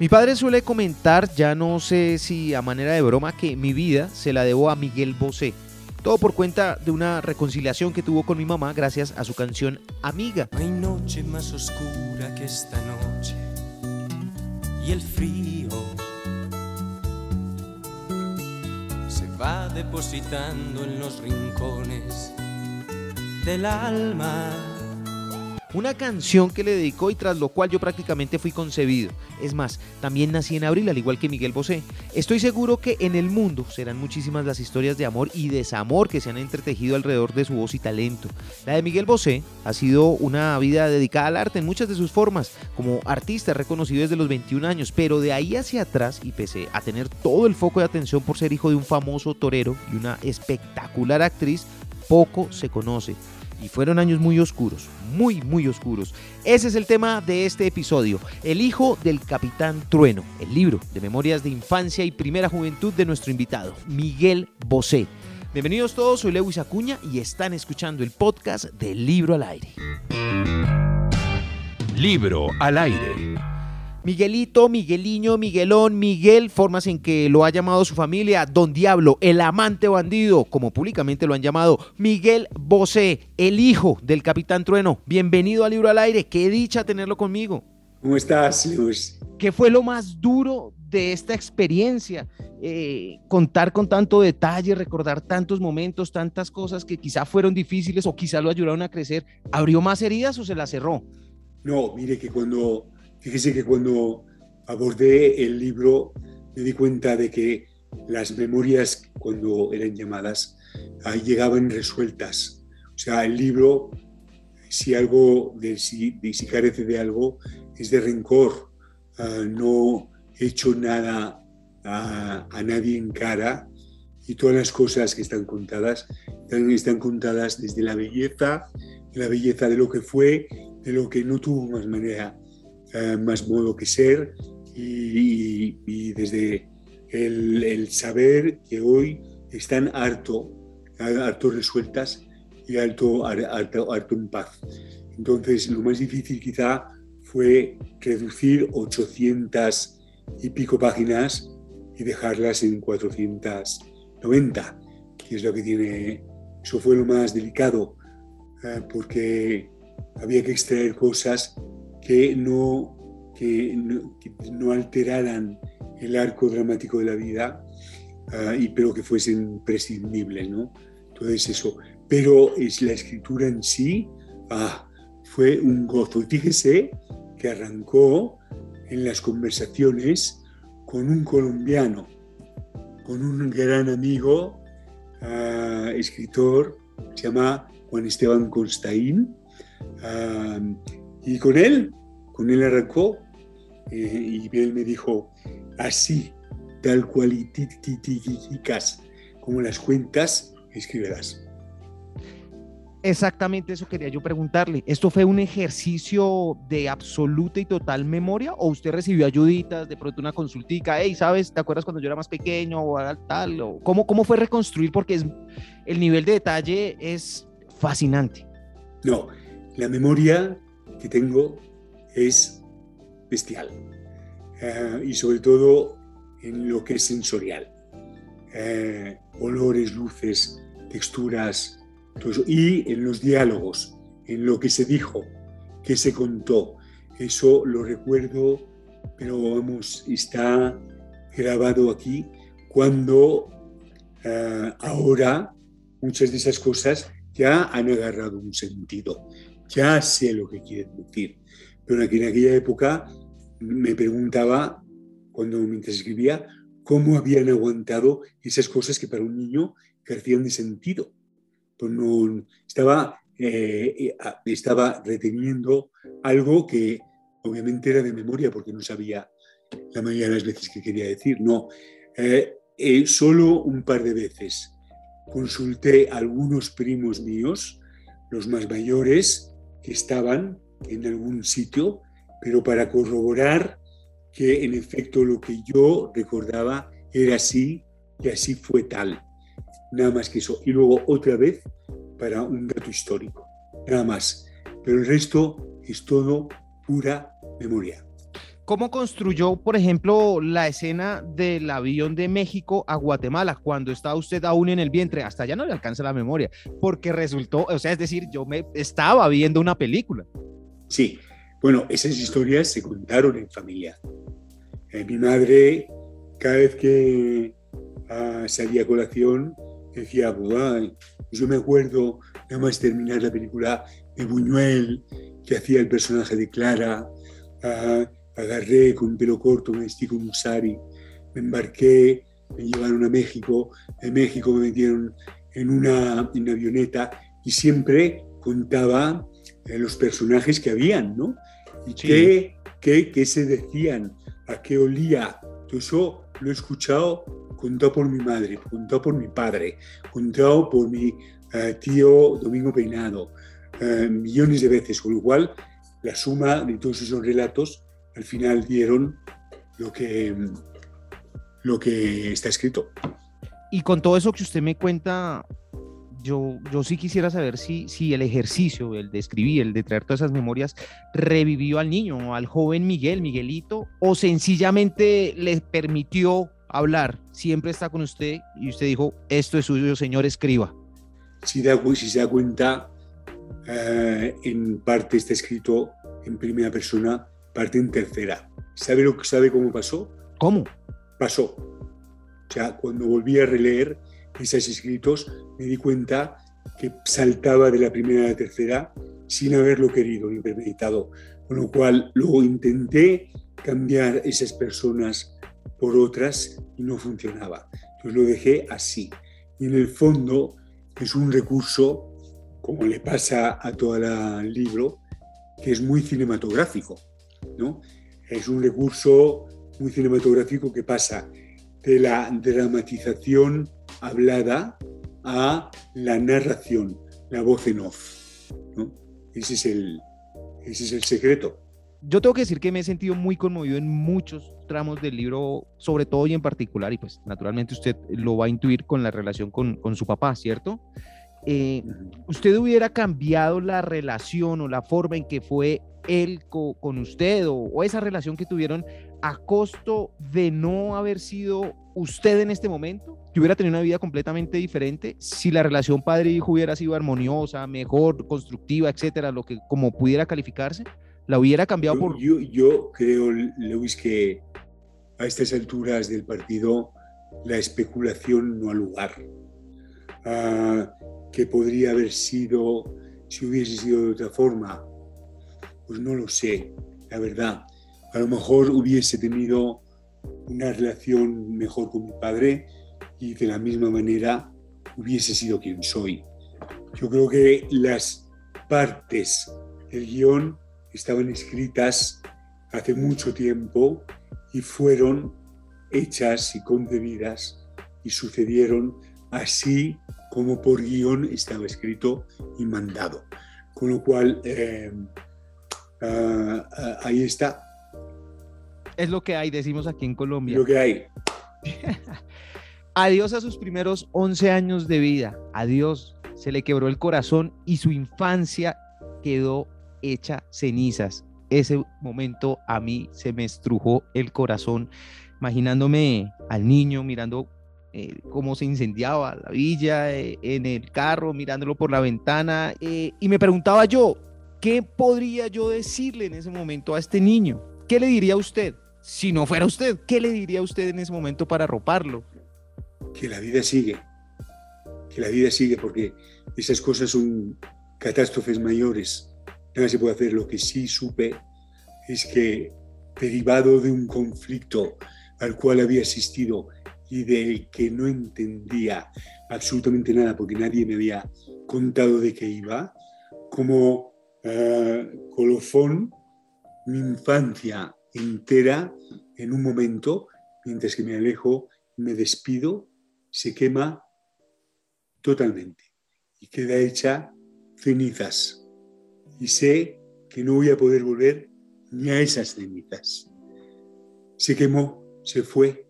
Mi padre suele comentar, ya no sé si a manera de broma, que mi vida se la debo a Miguel Bosé. Todo por cuenta de una reconciliación que tuvo con mi mamá gracias a su canción Amiga. Hay noche más oscura que esta noche y el frío se va depositando en los rincones del alma. Una canción que le dedicó y tras lo cual yo prácticamente fui concebido. Es más, también nací en abril, al igual que Miguel Bosé. Estoy seguro que en el mundo serán muchísimas las historias de amor y desamor que se han entretejido alrededor de su voz y talento. La de Miguel Bosé ha sido una vida dedicada al arte en muchas de sus formas, como artista reconocido desde los 21 años, pero de ahí hacia atrás, y pese a tener todo el foco de atención por ser hijo de un famoso torero y una espectacular actriz, poco se conoce y fueron años muy oscuros, muy, muy oscuros. Ese es el tema de este episodio, El hijo del capitán Trueno, el libro de memorias de infancia y primera juventud de nuestro invitado, Miguel Bosé. Bienvenidos todos, soy Lewis Acuña y están escuchando el podcast del Libro al Aire. Libro al aire. Miguelito, Migueliño, Miguelón, Miguel, formas en que lo ha llamado su familia, Don Diablo, el amante bandido, como públicamente lo han llamado, Miguel Bosé, el hijo del Capitán Trueno. Bienvenido al Libro al Aire, qué dicha tenerlo conmigo. ¿Cómo estás, Luis? ¿Qué fue lo más duro de esta experiencia? Eh, contar con tanto detalle, recordar tantos momentos, tantas cosas que quizá fueron difíciles o quizá lo ayudaron a crecer. ¿Abrió más heridas o se las cerró? No, mire que cuando Fíjese que cuando abordé el libro me di cuenta de que las memorias, cuando eran llamadas, ahí llegaban resueltas. O sea, el libro, si algo, de, si, si carece de algo, es de rencor. Ah, no he hecho nada a, a, nadie en cara y todas las cosas que están contadas están, están contadas desde la belleza, la belleza de lo que fue, de lo que no tuvo más manera eh, más modo que ser y, desde el, saber que hoy están harto, harto resueltas y harto, harto, harto en paz. Entonces, lo más difícil quizá fue reducir 800 y pico páginas y dejarlas en 490, que es lo que tiene, eso fue lo más delicado, eh, porque había que extraer cosas que no, que no, alteraran el arco dramático de la vida, ah, y, pero que fuesen prescindibles, ¿no? Entonces eso. Pero es la escritura en sí ah, fue un gozo. fíjese que arrancó en las conversaciones con un colombiano, con un gran amigo, ah, escritor, se llama Juan Esteban Constaín, y con él con él arrancó eh, y él me dijo, así, tal cual y como las cuentas, escribirás. Exactamente eso quería yo preguntarle. ¿Esto fue un ejercicio de absoluta y total memoria o usted recibió ayuditas, de pronto una consultica, hey, ¿sabes? ¿Te acuerdas cuando yo era más pequeño o tal? O, ¿cómo, ¿Cómo fue reconstruir? Porque es, el nivel de detalle es fascinante. No, la memoria que tengo es bestial. Eh, y sobre todo en lo que es sensorial. Eh, olores, luces, texturas, y en los diálogos, en lo que se dijo, que se contó. Eso lo recuerdo, pero vamos, está grabado aquí cuando eh, ahora muchas de esas cosas ya han agarrado un sentido, ya sé lo que quieren decir. Pero en aquella época me preguntaba, cuando mientras escribía, cómo habían aguantado esas cosas que para un niño carecían de sentido. Pues eh, eh, estaba reteniendo algo que obviamente era de memoria porque no sabía la mayoría de las veces que quería decir. No, eh, solo un par de veces consulté a algunos primos míos, los más mayores, que estaban en algún sitio, pero para corroborar que en efecto lo que yo recordaba era así y así fue tal. Nada más que eso. Y luego otra vez para un dato histórico. Nada más. Pero el resto es todo pura memoria. ¿Cómo construyó, por ejemplo, la escena del avión de México a Guatemala cuando estaba usted aún en el vientre? Hasta ya no le alcanza la memoria, porque resultó, o sea, es decir, yo me estaba viendo una película. Sí, bueno, esas historias se contaron en familia. Eh, mi madre, cada vez que uh, salía a colación, decía, yo me acuerdo, nada más terminar la película, de Buñuel, que hacía el personaje de Clara. Uh, agarré con pelo corto, me vestí con un sari, me embarqué, me llevaron a México, de México me metieron en una, en avioneta y siempre contaba eh, los personajes que habían, ¿no? Y qué, qué, qué, se decían, a qué olía. Todo eso lo he escuchado contado por mi madre, contado por mi padre, contado por mi eh, tío Domingo Peinado, eh, millones de veces, con lo cual la suma de todos esos relatos al final dieron lo que, lo que está escrito. Y con todo eso que usted me cuenta, yo, yo sí quisiera saber si, si el ejercicio, el de escribir, el de traer todas esas memorias, revivió al niño, al joven Miguel, Miguelito, o sencillamente le permitió hablar, siempre está con usted y usted dijo, esto es suyo, señor, escriba. Si, da, si se da cuenta, eh, en parte está escrito en primera persona parte en tercera. ¿Sabe, lo, ¿Sabe cómo pasó? ¿Cómo? Pasó. O sea, cuando volví a releer esos escritos, me di cuenta que saltaba de la primera a la tercera sin haberlo querido ni premeditado. Con lo cual, luego intenté cambiar esas personas por otras y no funcionaba. Entonces lo dejé así. Y en el fondo es un recurso, como le pasa a todo el libro, que es muy cinematográfico. Es un recurso muy cinematográfico que pasa de la dramatización hablada a la narración, la voz en off. Ese, es el, ese es el secreto. Yo tengo que decir que me he sentido muy conmovido en muchos tramos del libro, sobre todo y en particular, y pues naturalmente usted lo va a intuir con la relación con, con su papá, ¿cierto? Eh, ¿Usted hubiera cambiado la relación o la forma en que fue él con usted o, esa relación que tuvieron a costo de no haber sido usted en este momento? ¿Que hubiera tenido una vida completamente diferente si la relación padre-hijo hubiera sido armoniosa, mejor, constructiva, etcétera, lo que como pudiera calificarse? ¿La hubiera cambiado por.? Yo, yo creo, Luis, que a estas alturas del partido la especulación no ha lugar. Ah, que podría haber sido si hubiese sido de otra forma pues no lo sé, la verdad. A lo mejor hubiese tenido una relación mejor con mi padre y de la misma manera hubiese sido quien soy. Yo creo que las partes del guion estaban escritas hace mucho tiempo y fueron hechas y concebidas y sucedieron así como por guion estaba escrito y mandado. Con lo cual, eh, Ah, ah, ahí está. Es lo que hay, decimos aquí en Colombia. Lo que hay. Adiós a sus primeros 11 años de vida. Adiós. Se le quebró el corazón y su infancia quedó hecha cenizas. Ese momento a mí se me estrujó el corazón, imaginándome al niño mirando eh, cómo se incendiaba la villa eh, en el carro, mirándolo por la ventana. Eh, y me preguntaba yo, ¿Qué podría yo decirle en ese momento a este niño? ¿Qué le diría a usted? Si no fuera usted, ¿qué le diría usted en ese momento para arroparlo? Que la vida sigue, que la vida sigue porque esas cosas son catástrofes mayores. Nada se puede hacer. Lo que sí supe es que derivado de un conflicto al cual había asistido y del que no entendía absolutamente nada porque nadie me había contado de qué iba, como uh, colofón mi infancia entera en un momento, mientras que me alejo, me despido, se quema totalmente y queda hecha cenizas. Y sé que no voy a poder volver ni a esas cenizas. Se quemó, se fue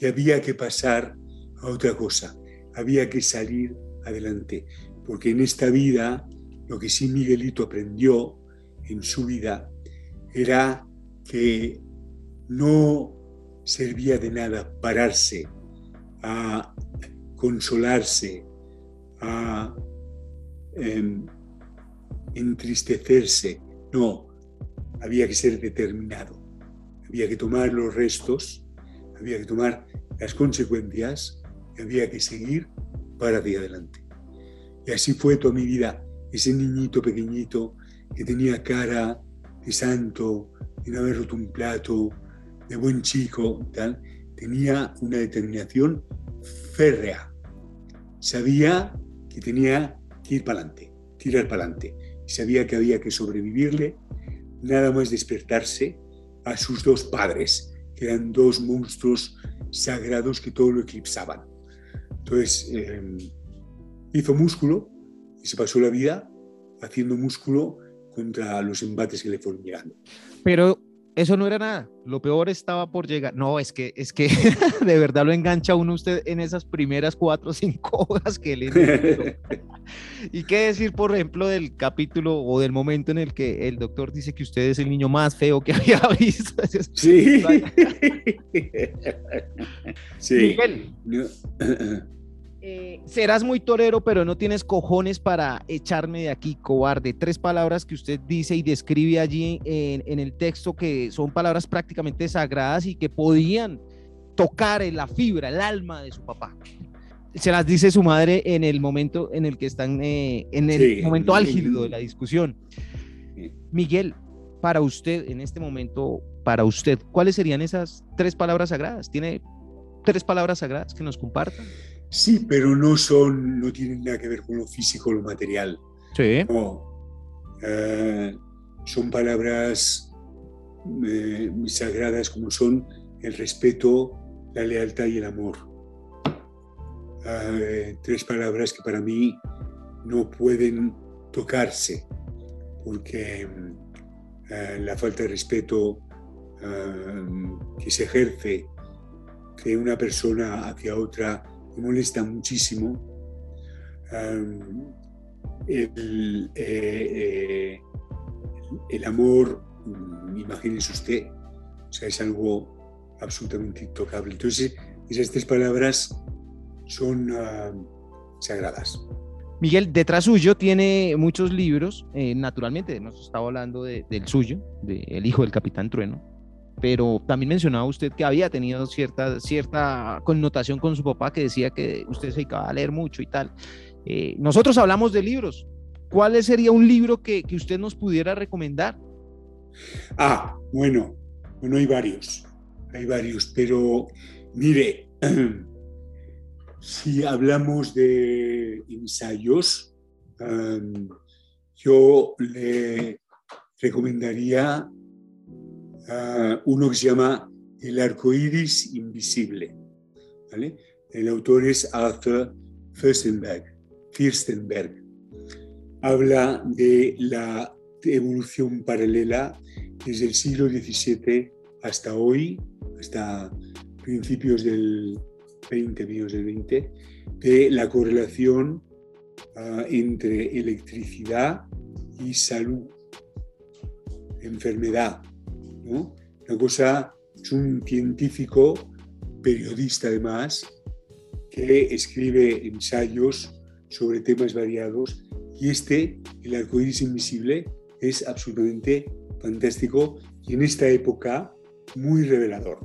y había que pasar a otra cosa, había que salir adelante, porque en esta vida lo que sí Miguelito aprendió en su vida era que no servía de nada pararse a consolarse, a em, entristecerse. No, había que ser determinado, había que tomar los restos, había que tomar las consecuencias había que seguir para adelante. Y así fue toda mi vida, ese niñito pequeñito que tenía cara de santo, de no haber roto un plato, de buen chico, tal, tenía una determinación férrea. Sabía que tenía que ir para adelante, tirar para adelante. Sabía que había que sobrevivirle, nada más despertarse a sus dos padres, que eran dos monstruos sagrados que todo lo eclipsaban. Entonces, em, hizo músculo y se pasó la vida haciendo músculo contra los embates que le fueron llegando. Pero eso no era nada, lo peor estaba por llegar. No, es que, es que de verdad lo engancha uno usted en esas primeras cuatro o cinco hojas que le ¿Y qué decir, por ejemplo, del capítulo o del momento en el que el doctor dice que usted es el niño más feo que había visto? Sí. sí. Miguel. Eh, serás muy torero, pero no tienes cojones para echarme de aquí, cobarde. Tres palabras que usted dice y describe allí en, el texto que son palabras prácticamente sagradas y que podían tocar en la fibra, el alma de su papá. Se las dice su madre en el momento en el que están, eh, en el momento álgido de la discusión. Miguel, para usted, en este momento, para usted, ¿cuáles serían esas tres palabras sagradas? ¿Tiene tres palabras sagradas que nos compartan? Sí, pero no son, no tienen nada que ver con lo físico, lo material. Sí. Eh, son palabras eh, sagradas como son el respeto, la lealtad y el amor. Eh, tres palabras que para mí no pueden tocarse, porque la falta de respeto que se ejerce de una persona hacia otra me molesta muchísimo. el, eh, eh, el, amor, mm, imagínese usted, o sea, es algo absolutamente intocable. Entonces, esas tres palabras son sagradas. Miguel, detrás suyo tiene muchos libros, eh, naturalmente, hemos estado hablando del suyo, de El hijo del capitán Trueno, pero también mencionaba usted que había tenido cierta, cierta connotación con su papá que decía que usted se dedicaba a leer mucho y tal. Eh, nosotros hablamos de libros. ¿Cuál sería un libro que, que, usted nos pudiera recomendar? Ah, bueno, bueno, hay varios, hay varios, pero mire, si hablamos de ensayos, yo le recomendaría uno que se llama El arco iris invisible. El autor es Arthur Fürstenberg. Fürstenberg. Habla de la evolución paralela desde el siglo XVII hasta hoy, hasta principios del 20, del 20, de la correlación ah, entre electricidad y salud, enfermedad, una cosa, es un científico, periodista además, que escribe ensayos sobre temas variados y este, el arcoíris invisible, es absolutamente fantástico y en esta época muy revelador.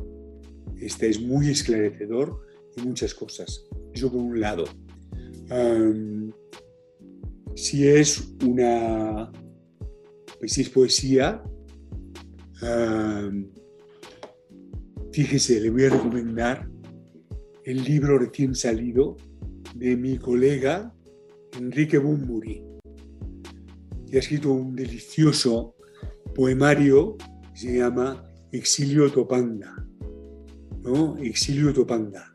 Este es muy esclarecedor de muchas cosas. Eso por un lado. si es una, pues si es poesía, fíjese, le voy a recomendar el libro recién salido de mi colega Enrique Bumburi, que ha escrito un delicioso poemario que se llama Exilio Topanga. ¿no? Exilio Topanga.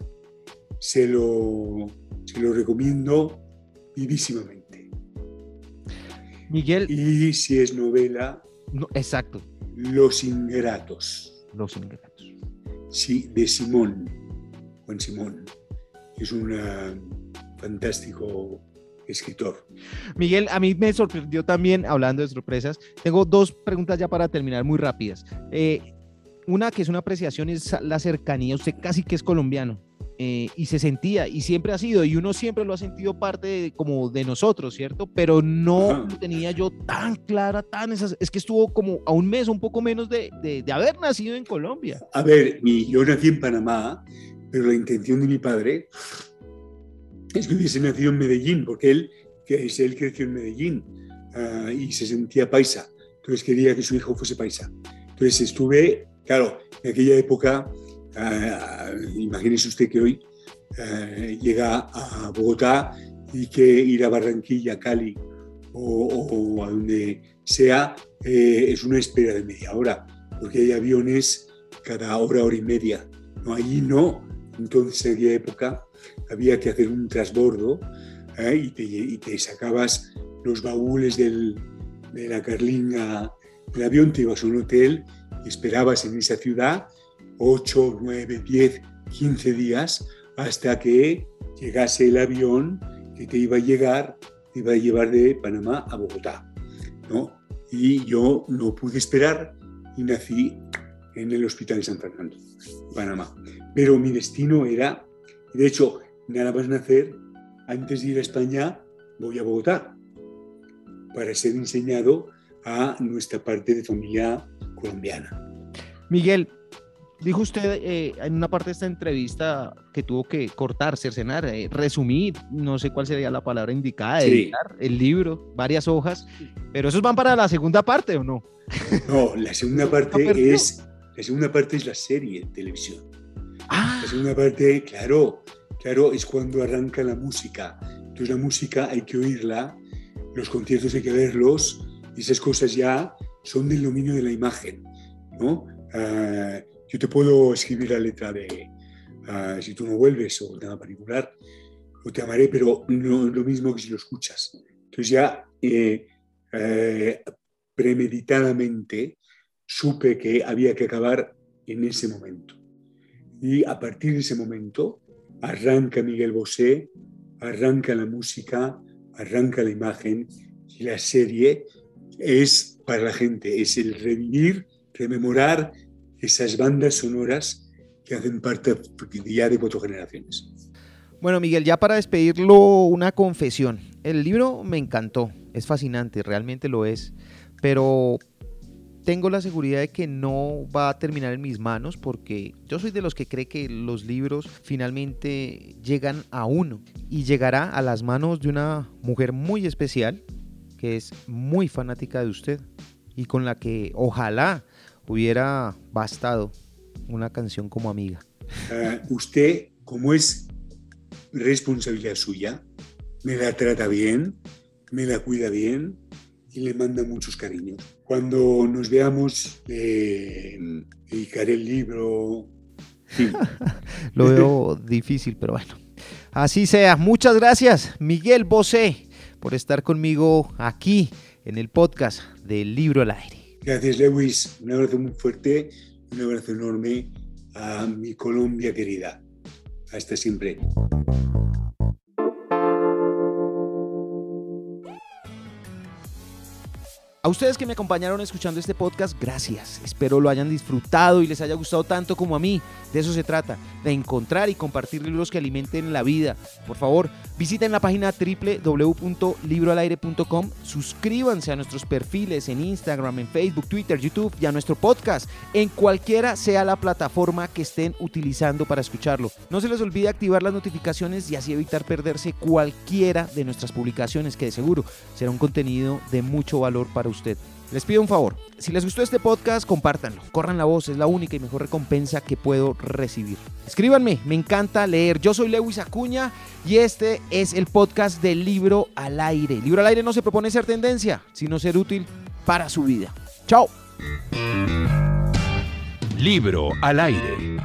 Se lo, se lo recomiendo vivísimamente. Miguel. Y si es novela. No, exacto. Los Ingratos. Los Ingratos. Sí, de Simón, Juan Simón. Es un fantástico escritor. Miguel, a mí me sorprendió también, hablando de sorpresas, tengo dos preguntas ya para terminar muy rápidas. Eh, una que es una apreciación es la cercanía. Usted casi que es colombiano. Eh, y se sentía, y siempre ha sido, y uno siempre lo ha sentido parte de, como de nosotros, ¿cierto? Pero no tenía yo tan clara, tan esas, es que estuvo como a un mes, un poco menos de, de, de haber nacido en Colombia. A ver, mi, yo nací en Panamá, pero la intención de mi padre es que hubiese nacido en Medellín, porque él, que es, él creció en Medellín uh, y se sentía paisa, entonces quería que su hijo fuese paisa. Entonces estuve, claro, en aquella época Uh, imagínese usted que hoy uh, llega a Bogotá y que ir a Barranquilla, Cali o, a donde sea eh, es una espera de media hora, porque hay aviones cada hora, hora y media. No, allí no. Entonces en aquella época había que hacer un transbordo ¿eh? y, te, y, te, sacabas los baúles del, de la carlinga del avión, te ibas a un hotel y esperabas en esa ciudad 8, 9, 10, 15 días hasta que llegase el avión que te iba a llegar, te iba a llevar de Panamá a Bogotá. ¿no? Y yo no pude esperar y nací en el Hospital de San Fernando, Panamá. Pero mi destino era, de hecho, nada más nacer, antes de ir a España, voy a Bogotá para ser enseñado a nuestra parte de familia colombiana. Miguel, dijo usted eh, en una parte de esta entrevista que tuvo que cortar, cercenar, eh, resumir, no sé cuál sería la palabra indicada, Sí. editar el libro, varias hojas, pero esos van para la segunda parte o no? No, la segunda parte es la segunda parte es la serie de televisión. Ah, La segunda parte, claro, claro, es cuando arranca la música. Entonces la música hay que oírla, los conciertos hay que verlos, y esas cosas ya son del dominio de la imagen, ¿no? Ah, yo te puedo escribir la letra de ah, Si tú no vuelves o nada particular, o te amaré, pero no lo mismo que si lo escuchas. Entonces ya eh, eh, premeditadamente supe que había que acabar en ese momento. Y a partir de ese momento arranca Miguel Bosé, arranca la música, arranca la imagen y la serie es para la gente, es el revivir, rememorar esas bandas sonoras que hacen parte ya de cuatro generaciones. Bueno, Miguel, ya para despedirlo, una confesión. El libro me encantó, es fascinante, realmente lo es, pero tengo la seguridad de que no va a terminar en mis manos porque yo soy de los que cree que los libros finalmente llegan a uno y llegará a las manos de una mujer muy especial que es muy fanática de usted y con la que ojalá hubiera bastado una canción como amiga. Uh, usted, como es responsabilidad suya, me la trata bien, me la cuida bien y le manda muchos cariños. Cuando nos veamos, le dedicaré el libro. Sí. Lo veo difícil, pero bueno. Así sea. Muchas gracias, Miguel Bosé, por estar conmigo aquí en el podcast del Libro al Aire. Gracias, Lewis. Un abrazo muy fuerte, un abrazo enorme a mi Colombia querida. Hasta siempre. A ustedes que me acompañaron escuchando este podcast, gracias. Espero lo hayan disfrutado y les haya gustado tanto como a mí. De eso se trata, de encontrar y compartir libros que alimenten la vida. Por favor, visiten la página www.libroalaire.com, suscríbanse a nuestros perfiles en Instagram, en Facebook, Twitter, YouTube y a nuestro podcast, en cualquiera sea la plataforma que estén utilizando para escucharlo. No se les olvide activar las notificaciones y así evitar perderse cualquiera de nuestras publicaciones, que de seguro será un contenido de mucho valor para usted. Les pido un favor, si les gustó este podcast, compártanlo, corran la voz, es la única y mejor recompensa que puedo recibir. Escríbanme, me encanta leer. Yo soy Lewis Acuña y este es el podcast del Libro al Aire. El Libro al Aire no se propone ser tendencia, sino ser útil para su vida. Chao. Libro al aire.